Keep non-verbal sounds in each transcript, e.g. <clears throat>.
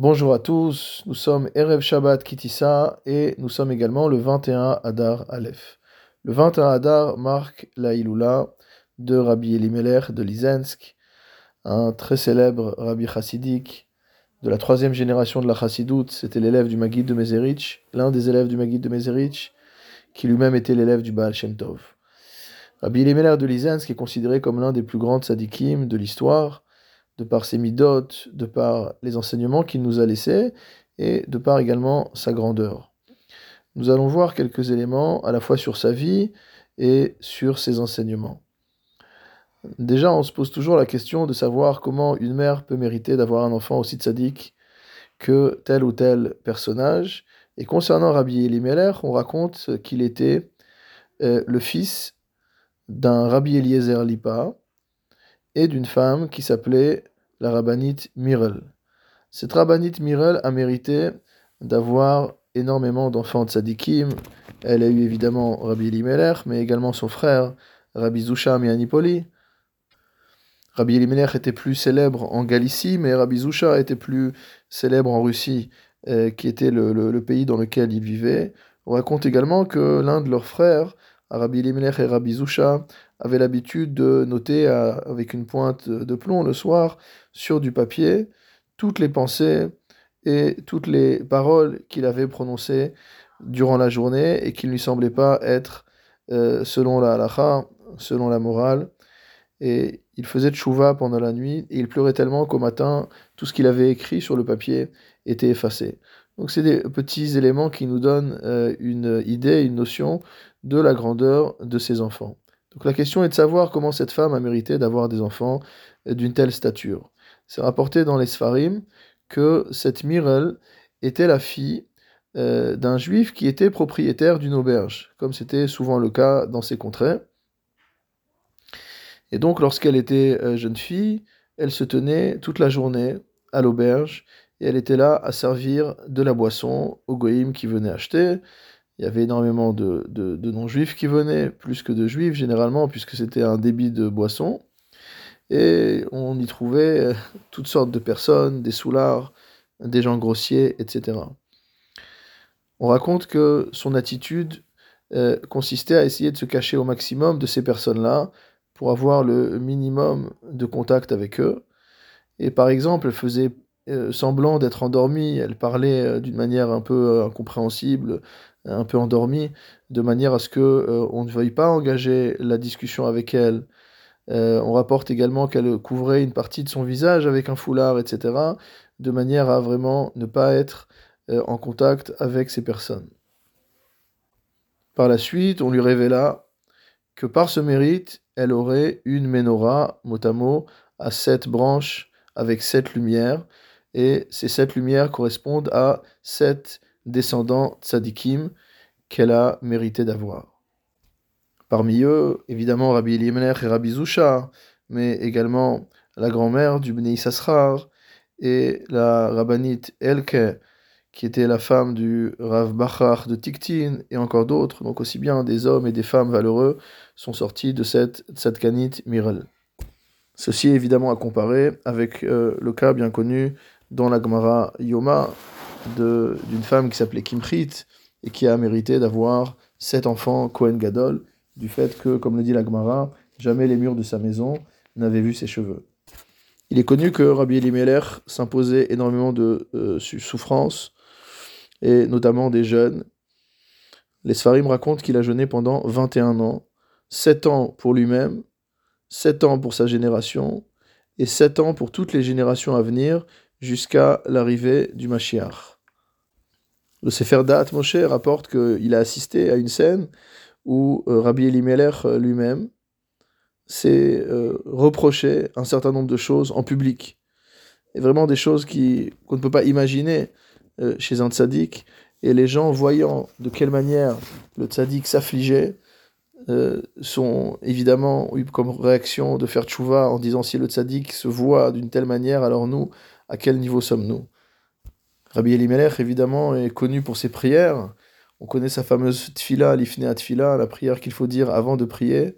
Bonjour à tous, nous sommes Erev Shabbat Kitissa et nous sommes également le 21 Adar Aleph. Le 21 Adar marque la Iloula de Rabbi Elimelech de Lizensk, un très célèbre Rabbi chassidique de la troisième génération de la chassidoute. C'était l'élève du Maguid de Mezerich, l'un des élèves du Maguid de Mezerich, qui lui-même était l'élève du Baal Shem Tov. Rabbi Elimelech de Lizensk est considéré comme l'un des plus grands tzadikim de l'histoire de par ses midotes, de par les enseignements qu'il nous a laissés, et de par également sa grandeur. Nous allons voir quelques éléments à la fois sur sa vie et sur ses enseignements. Déjà, on se pose toujours la question de savoir comment une mère peut mériter d'avoir un enfant aussi sadique que tel ou tel personnage. Et concernant Rabbi Elimelech, on raconte qu'il était euh, le fils d'un Rabbi Eliezer Lipa, et d'une femme qui s'appelait la rabbinite Mirel. Cette rabbinite Mirel a mérité d'avoir énormément d'enfants de tzadikim. Elle a eu évidemment Rabbi Elimelech, mais également son frère, Rabbi Zusha Mianipoli. Rabbi Elimelech était plus célèbre en Galicie, mais Rabbi Zusha était plus célèbre en Russie, euh, qui était le, pays dans lequel il vivait. On raconte également que l'un de leurs frères, Rabbi Elimelech et Rabbi Zusha, avait l'habitude de noter avec une pointe de plomb le soir sur du papier toutes les pensées et toutes les paroles qu'il avait prononcées durant la journée et qui ne lui semblaient pas être euh, selon la halakha, selon la morale. Et il faisait chouva pendant la nuit et il pleurait tellement qu'au matin, tout ce qu'il avait écrit sur le papier était effacé. Donc c'est des petits éléments qui nous donnent euh, une idée, une notion de la grandeur de ses enfants. Donc la question est de savoir comment cette femme a mérité d'avoir des enfants d'une telle stature. C'est rapporté dans les Sfarim que cette Mirel était la fille euh, d'un juif qui était propriétaire d'une auberge, comme c'était souvent le cas dans ces contrées. Et donc lorsqu'elle était euh, jeune fille, elle se tenait toute la journée à l'auberge et elle était là à servir de la boisson aux goïms qui venaient acheter. Il y avait énormément de, non-juifs qui venaient, plus que de juifs généralement, puisque c'était un débit de boissons. Et on y trouvait euh, toutes sortes de personnes, des soulards, des gens grossiers, etc. On raconte que son attitude euh, consistait à essayer de se cacher au maximum de ces personnes-là pour avoir le minimum de contact avec eux. Et par exemple, elle faisait euh, semblant d'être endormie, elle parlait d'une manière un peu incompréhensible un peu endormie, de manière à ce que euh, on ne veuille pas engager la discussion avec elle. Euh, on rapporte également qu'elle couvrait une partie de son visage avec un foulard, etc., de manière à vraiment ne pas être euh, en contact avec ces personnes. Par la suite, on lui révéla que par ce mérite, elle aurait une menorah, mot à à sept branches avec sept lumières, et ces sept lumières correspondent à sept descendants tzadikim qu'elle a mérité d'avoir. Parmi eux, évidemment, Rabbi Elimelech et Rabbi Zusha, mais également la grand-mère du Bnei Sassrar et la rabbinite Elke, qui était la femme du Rav Bachar de Tiktin, et encore d'autres, donc aussi bien des hommes et des femmes valeureux, sont sortis de cette tzadkanite Mirel. Ceci est évidemment à comparer avec euh, le cas bien connu dans la Gemara Yoma d'une femme qui s'appelait Kimchit et qui a mérité d'avoir sept enfants Cohen Gadol, du fait que, comme le dit la Gemara, jamais les murs de sa maison n'avaient vu ses cheveux. Il est connu que Rabbi Elimelech s'imposait énormément de euh, souffrances, et notamment des jeunes. Les Sfarim racontent qu'il a jeûné pendant 21 ans, 7 ans pour lui-même, 7 ans pour sa génération, et 7 ans pour toutes les générations à venir, jusqu'à l'arrivée du Mashiach. Le Sefer Da'at Moshe rapporte qu'il a assisté à une scène où euh, Rabbi Elimelech euh, lui-même s'est euh, reproché un certain nombre de choses en public. Et vraiment des choses qu'on ne peut pas imaginer chez un tzaddik. Et les gens, voyant de quelle manière le tzaddik s'affligeait, sont évidemment eu comme réaction de faire tchouva en disant si le tzaddik se voit d'une telle manière, alors nous, à quel niveau sommes-nous? Rabbi Elimelech, évidemment, est connu pour ses prières. On connaît sa fameuse tfila, l'ifnea tfila, la prière qu'il faut dire avant de prier,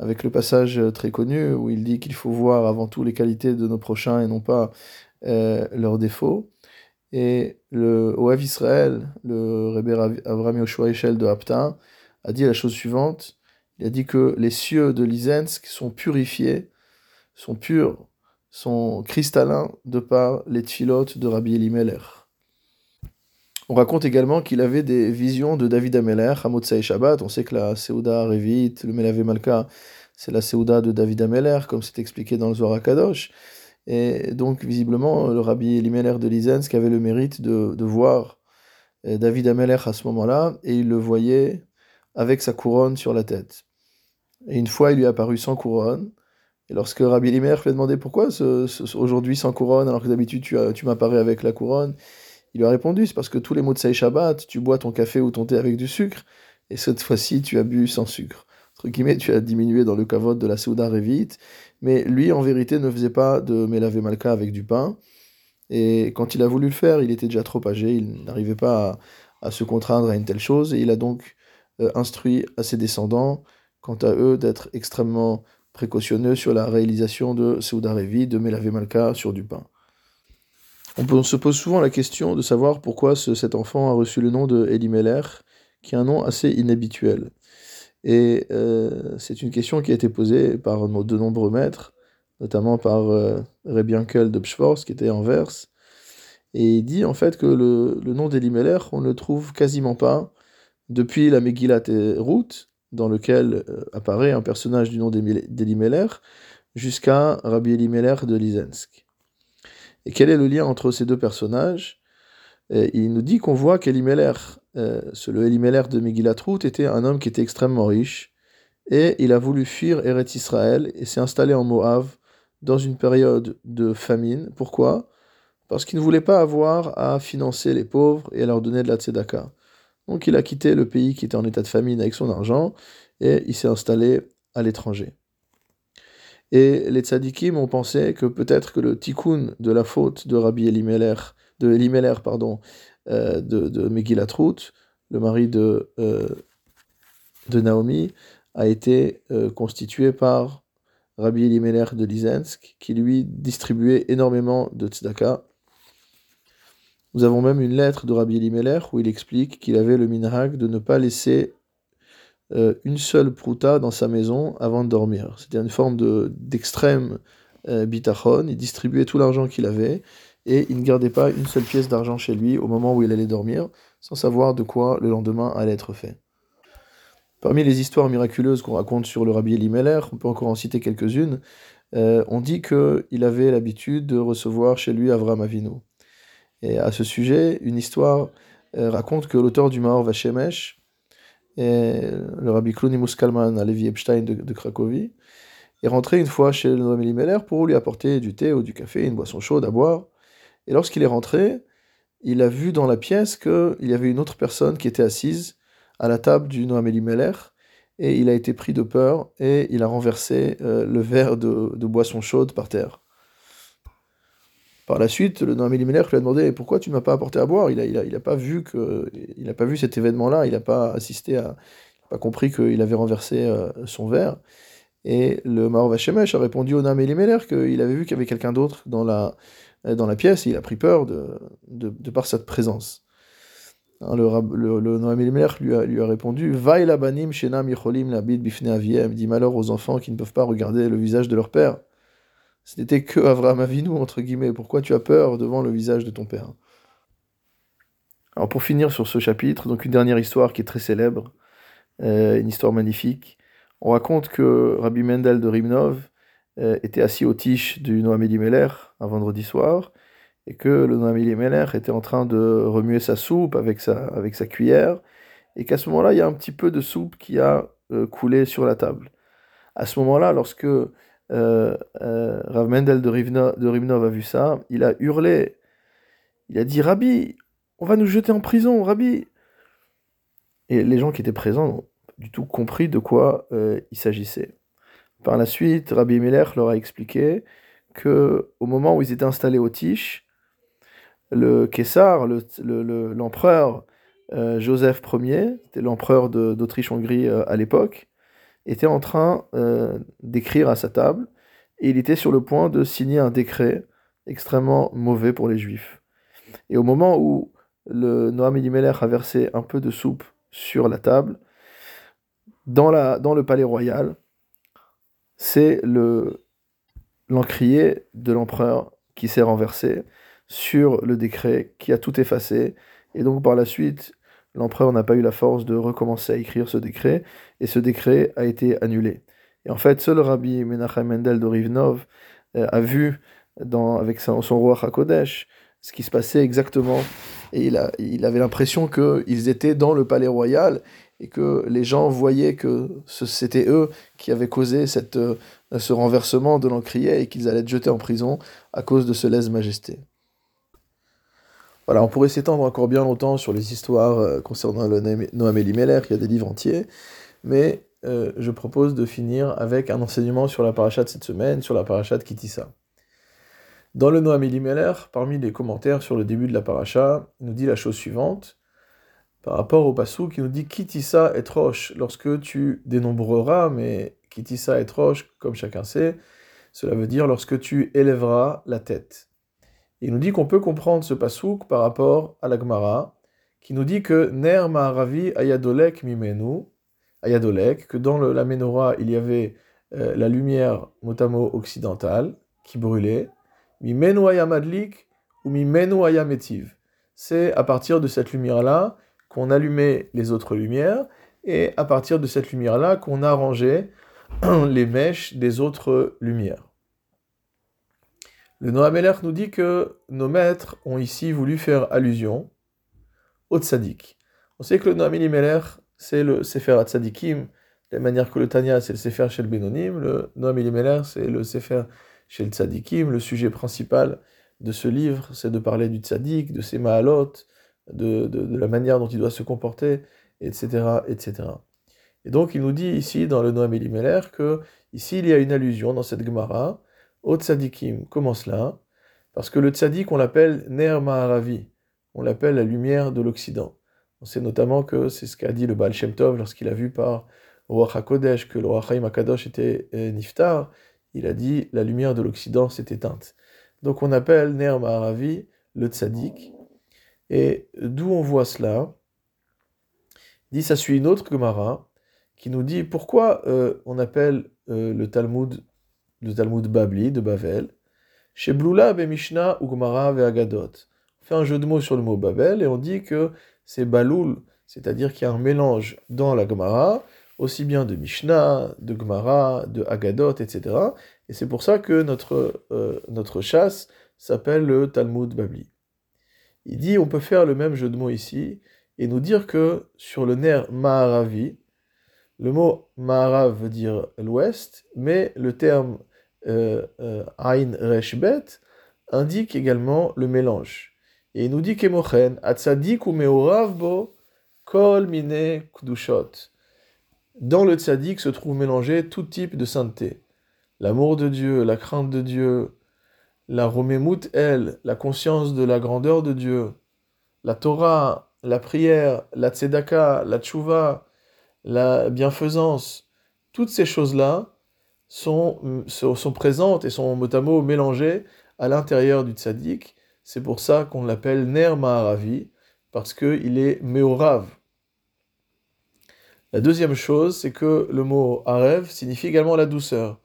avec le passage très connu où il dit qu'il faut voir avant tout les qualités de nos prochains et non pas euh, leurs défauts. Et le Oav Israël, le Rebbe Avram Yoshua Eshel de Hapta, a dit la chose suivante. Il a dit que les cieux de Lizensk sont purifiés, sont purs, sont cristallins de par les tfilotes de Rabbi Elimelech. On raconte également qu'il avait des visions de David Ameler à Motsai Shabbat. On sait que la Seuda Revit, le Melave Malka, c'est la Seuda de David Ameler, comme c'est expliqué dans le Zohar Kadosh. Et donc, visiblement, le Rabbi Elimelech de Lizensk avait le mérite de, de voir euh, David Ameler à ce moment-là, et il le voyait avec sa couronne sur la tête. Et une fois, il lui est apparu sans couronne. Et lorsque Rabbi Elimelech lui a demandé pourquoi aujourd'hui sans couronne, alors que d'habitude tu, m'apparais avec la couronne, il lui a répondu c'est parce que tous les mots de Shabbat, tu bois ton café ou ton thé avec du sucre, et cette fois-ci tu as bu sans sucre. Entre guillemets, tu as diminué dans le kavod de la Souda Revit, mais lui en vérité ne faisait pas de Melave Malka avec du pain. Et quand il a voulu le faire, il était déjà trop âgé, il n'arrivait pas à, se contraindre à une telle chose, et il a donc euh, instruit à ses descendants, quant à eux, d'être extrêmement précautionneux sur la réalisation de Souda Revit, de Melave Malka sur du pain. On, se pose souvent la question de savoir pourquoi cet enfant a reçu le nom de Elimelech, qui est un nom assez inhabituel. Et euh, c'est une question qui a été posée par de nombreux maîtres, notamment par euh, de Pschwors, qui était en verse. Et il dit en fait que le, nom d'Elimelech, on ne le trouve quasiment pas depuis la Megillat Ruth, dans lequel euh, apparaît un personnage du nom d'Elimelech, jusqu'à Rabbi Elimelech de Lizensk. Et quel est le lien entre ces deux personnages? Il nous dit qu'on voit qu'Elimelech, euh, le Elimelech de Megillat était un homme qui était extrêmement riche, et il a voulu fuir Eretz Israël et s'est installé en Moab dans une période de famine. Pourquoi? Parce qu'il ne voulait pas avoir à financer les pauvres et à leur donner de la tzedaka. Donc il a quitté le pays qui était en état de famine avec son argent et il s'est installé à l'étranger. Et les tzadikim ont pensé que peut-être que le tikkun de la faute de Rabbi Elimelech, de Elimelech, pardon, euh, de, le mari de, euh, de Naomi, a été euh, constitué par Rabbi Elimelech de Lizensk, qui lui distribuait énormément de tzedaka. Nous avons même une lettre de Rabbi Elimelech où il explique qu'il avait le minhag de ne pas laisser euh, une seule prouta dans sa maison avant de dormir. C'était une forme d'extrême euh, bitachon. Il distribuait tout l'argent qu'il avait et il ne gardait pas une seule pièce d'argent chez lui au moment où il allait dormir, sans savoir de quoi le lendemain allait être fait. Parmi les histoires miraculeuses qu'on raconte sur le rabbi Elimelech, on peut encore en citer quelques-unes. Euh, on dit qu'il avait l'habitude de recevoir chez lui Avram Avinu. Et à ce sujet, une histoire raconte que l'auteur du Maor Vachemesh, le rabbi Klonimus Kalman à Levi Epstein de, Cracovie, est rentré une fois chez le Noam Elimelech pour lui apporter du thé ou du café, une boisson chaude à boire. Et lorsqu'il est rentré, il a vu dans la pièce qu'il y avait une autre personne qui était assise à la table du Noam Elimelech, et il a été pris de peur et il a renversé euh, le verre de boisson chaude par terre. Par la suite, le Noam Elimelech lui a demandé pourquoi tu ne m'as pas apporté à boire? Il n'a il a, il pas vu que, il pas vu cet événement-là. Il n'a pas assisté à, pas compris qu'il avait renversé euh, son verre. Et le Maor Vachemesh a répondu au Noam Elimelech qu'il avait vu qu'il y avait quelqu'un d'autre dans la, dans la pièce. Et il a prit peur de, de, par cette présence. Hein, le, le, Noam Elimelech lui a, lui a répondu Vaï labanim shenam yicholim labid bifne aviem. Dit malheur aux enfants qui ne peuvent pas regarder le visage de leur père. Ce n'était que Avraham Avinu, entre guillemets. Pourquoi tu as peur devant le visage de ton père? Alors pour finir sur ce chapitre, donc une dernière histoire qui est très célèbre, euh, une histoire magnifique. On raconte que Rabbi Mendel de Rimnov euh, était assis au tiche du Noam Elimelech un vendredi soir, et que le Noam Elimelech était en train de remuer sa soupe avec sa, avec cuillère, et qu'à ce moment-là, il y a un petit peu de soupe qui a euh, coulé sur la table. À ce moment-là, lorsque euh, euh, Rav Mendel de, Rimnov a vu ça, il a hurlé, il a dit Rabbi, on va nous jeter en prison, Rabbi. Et les gens qui étaient présents n'ont du tout compris de quoi euh, il s'agissait. Par la suite, Rabbi Melech leur a expliqué que au moment où ils étaient installés au Tiche, le Kessar, l'empereur Joseph Ier, c'était l'empereur d'Autriche-Hongrie à l'époque, était en train euh, d'écrire à sa table et il était sur le point de signer un décret extrêmement mauvais pour les juifs. Et au moment où le Noam Elimelech a versé un peu de soupe sur la table, dans, la, dans le palais royal, c'est le l'encrier de l'empereur qui s'est renversé sur le décret qui a tout effacé. Et donc par la suite, l'empereur n'a pas eu la force de recommencer à écrire ce décret, et ce décret a été annulé. Et en fait, seul Rabbi Menachem Mendel de Rivnov euh, a vu dans, avec son, roi Hakodesh ce qui se passait exactement. Et il, avait l'impression qu'ils étaient dans le palais royal et que les gens voyaient que c'était eux qui avaient causé euh, ce renversement de l'encrier et qu'ils allaient être jetés en prison à cause de ce lèse-majesté. Voilà, on pourrait s'étendre encore bien longtemps sur les histoires euh, concernant le Noam Elimelech, il y a des livres entiers, mais euh, je propose de finir avec un enseignement sur la paracha de cette semaine, sur la paracha de Kitissa. Dans le Noam Elimelech, parmi les commentaires sur le début de la paracha, il nous dit la chose suivante par rapport au passou qui nous dit Kitissa et roche, lorsque tu dénombreras, mais Kitissa et roche, comme chacun sait, cela veut dire lorsque tu élèveras la tête. Il nous dit qu'on peut comprendre ce pasouk par rapport à la Gemara, qui nous dit que Ner Maharavi Ayadolek Mimenu, Ayadolek, que dans la menorah il y avait euh, la lumière motamo occidentale qui brûlait, Mimenu Ayamadlik ou Mimenu Ayametiv. C'est à partir de cette lumière-là qu'on allumait les autres lumières, et à partir de cette lumière-là, qu'on arrangeait <clears throat> les mèches des autres lumières. Le Noamelech nous dit que nos maîtres ont ici voulu faire allusion au tzaddik. On sait que le Noam c'est le Sefer Tzadikim, de la manière que le Tanya, c'est le Sefer chez le Benonim, le c'est le Sefer chez le Tzadikim. Le sujet principal de ce livre, c'est de parler du tzaddik, de ses mahalot, de, la manière dont il doit se comporter, etc., etc. Et donc il nous dit ici dans le Noam Elimelech que ici il y a une allusion dans cette Gemara au tzadikim. Comment cela Parce que le tzadik on l'appelle Ner Maharavi, on l'appelle la lumière de l'Occident. On sait notamment que c'est ce qu'a dit le Baal Shem Tov lorsqu'il a vu par Roi HaKodesh que le Chaim HaKadosh était euh, Niftar, il a dit la lumière de l'Occident s'est éteinte. Donc on appelle Ner Maharavi le tzadik, et d'où on voit cela? Dit ça suit une autre Gemara qui nous dit pourquoi euh, on appelle euh, le Talmud le Talmud Babli de Bavel chez Blula be Mishnah ou Gemara ve Agadot. On fait un jeu de mots sur le mot Babel et on dit que c'est Baloul, c'est-à-dire qu'il y a un mélange dans la Gemara aussi bien de Mishnah, de Gemara, de Agadot, etc. Et c'est pour ça que notre, euh, notre chasse s'appelle le Talmud Babli. Il dit on peut faire le même jeu de mots ici et nous dire que sur le nerf Maharavi, le mot Maharav veut dire l'ouest, mais le terme euh, euh, Ain Reshbet indique également le mélange. Et il nous dit qu'Emochen, Atzadik ou Meoravbo, Kol Mine Kdushot. Dans le tzaddik se trouve mélangé tout type de sainteté. L'amour de Dieu, la crainte de Dieu, la Romémout, elle, la conscience de la grandeur de Dieu, la Torah, la prière, la tzedaka, la tchouva, la bienfaisance, toutes ces choses-là sont, sont, présentes et sont mot à mot mélangées à l'intérieur du tzaddik. C'est pour ça qu'on l'appelle Ner Maharavi, parce qu'il est Meorav. La deuxième chose, c'est que le mot Arev signifie également la douceur.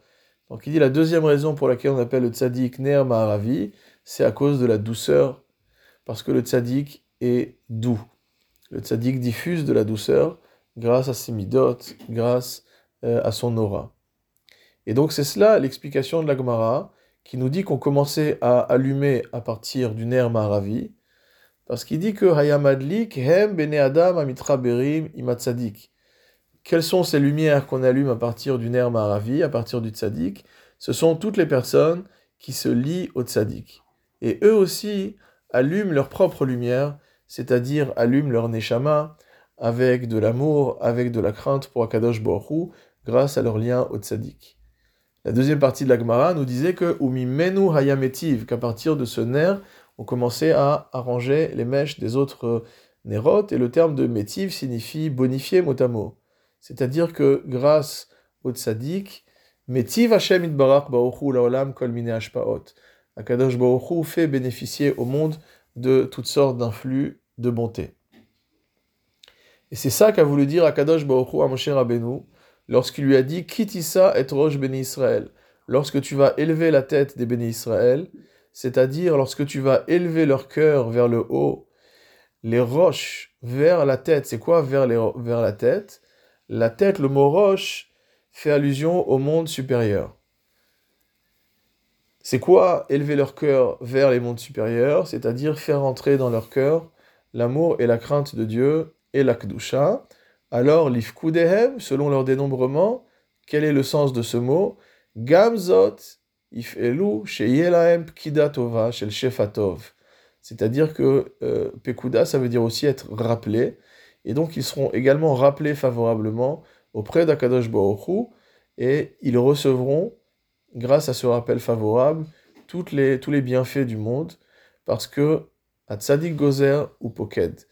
Donc il dit la deuxième raison pour laquelle on appelle le tzaddik Ner Maharavi, c'est à cause de la douceur, parce que le tzaddik est doux. Le tzaddik diffuse de la douceur grâce à ses midot, grâce euh, à son aura. Et donc c'est cela l'explication de la Gemara, qui nous dit qu'on commençait à allumer à partir du Ner Maharavi, parce qu'il dit que Hayamadlik hem bene adam amitra berim imatzadik quelles sont ces lumières qu'on allume à partir du Ner Maharavi, à partir du Tzadik? Ce sont toutes les personnes qui se lient au Tzadik. Et eux aussi allument leur propre lumière, c'est-à-dire allument leur Neshama avec de l'amour, avec de la crainte pour Akadosh Borou, grâce à leur lien au Tzadik. La deuxième partie de la Gemara nous disait que Umi Menu Hayametiv, qu'à partir de ce Ner, on commençait à arranger les mèches des autres Nérotes, et le terme de Métiv signifie bonifier mot à mot. C'est-à-dire que grâce au tzaddik, Metiv Hashem itbarach ba'ochu laolam kol mine ashpaot. Akadosh ba'ochu fait bénéficier au monde de toutes sortes d'influx de bonté. Et c'est ça qu'a voulu dire Akadosh Baruch Hu à Moshe Rabbeinu lorsqu'il lui a dit Kitissa et Rosh Béni Israël. Lorsque tu vas élever la tête des Béni Israël, c'est-à-dire lorsque tu vas élever leur cœur vers le haut, les roches vers la tête. C'est quoi vers, vers la tête? La tête, le mot roche, fait allusion au monde supérieur. C'est quoi élever leur cœur vers les mondes supérieurs? C'est-à-dire faire entrer dans leur cœur l'amour et la crainte de Dieu et la Kdusha. Alors, l'ifkudehem, selon leur dénombrement, quel est le sens de ce mot? Gamzot ifelu shel shefatov. C'est-à-dire que euh, Pekuda, ça veut dire aussi être rappelé. Et donc, ils seront également rappelés favorablement auprès d'Akadosh Baruch et ils recevront, grâce à ce rappel favorable, les, tous les bienfaits du monde, parce que à Tzadik Gozer ou Poked,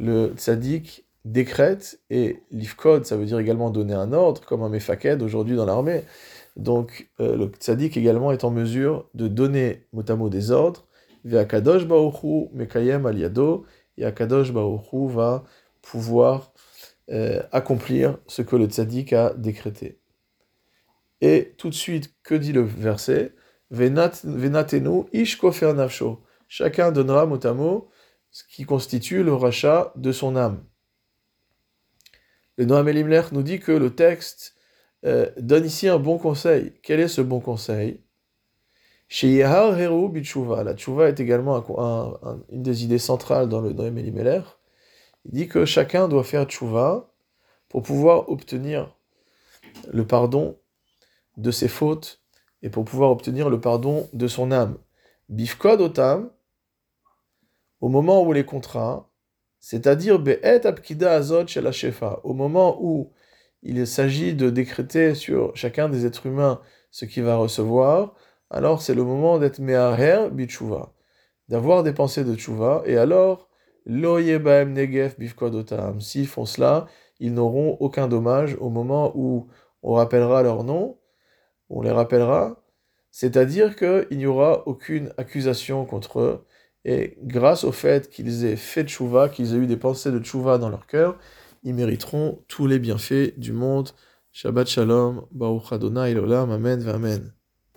le Tzadik décrète et l'Ifkod, ça veut dire également donner un ordre, comme un Mefaked aujourd'hui dans l'armée. Donc euh, le Tzadik également est en mesure de donner mot des ordres, Ve'akadosh Baruchu Mekayem Aliado, et Akadosh Baruchu va pouvoir euh, accomplir ce que le Tzadik a décrété. Et tout de suite, que dit le verset? Venatenu ish. Chacun donnera mot à mot ce qui constitue le rachat de son âme. Le Noam Elimler nous dit que le texte euh, donne ici un bon conseil. Quel est ce bon conseil? La Tshuva est également une des idées centrales dans le Noam Elimler. Il dit que chacun doit faire Tshuva pour pouvoir obtenir le pardon de ses fautes et pour pouvoir obtenir le pardon de son âme. Bifkod otam, au moment où les contrats, c'est-à-dire au moment où il s'agit de décréter sur chacun des êtres humains ce qu'il va recevoir, alors c'est le moment d'être Me'aher Bitshuva, d'avoir des pensées de Tshuva, et alors, s'ils font cela, ils n'auront aucun dommage au moment où on rappellera leur nom, on les rappellera, c'est-à-dire qu'il n'y aura aucune accusation contre eux, et grâce au fait qu'ils aient fait tchouva, qu'ils aient eu des pensées de tchouva dans leur cœur, ils mériteront tous les bienfaits du monde. Shabbat Shalom, Baruch Adonai Amen, Amen.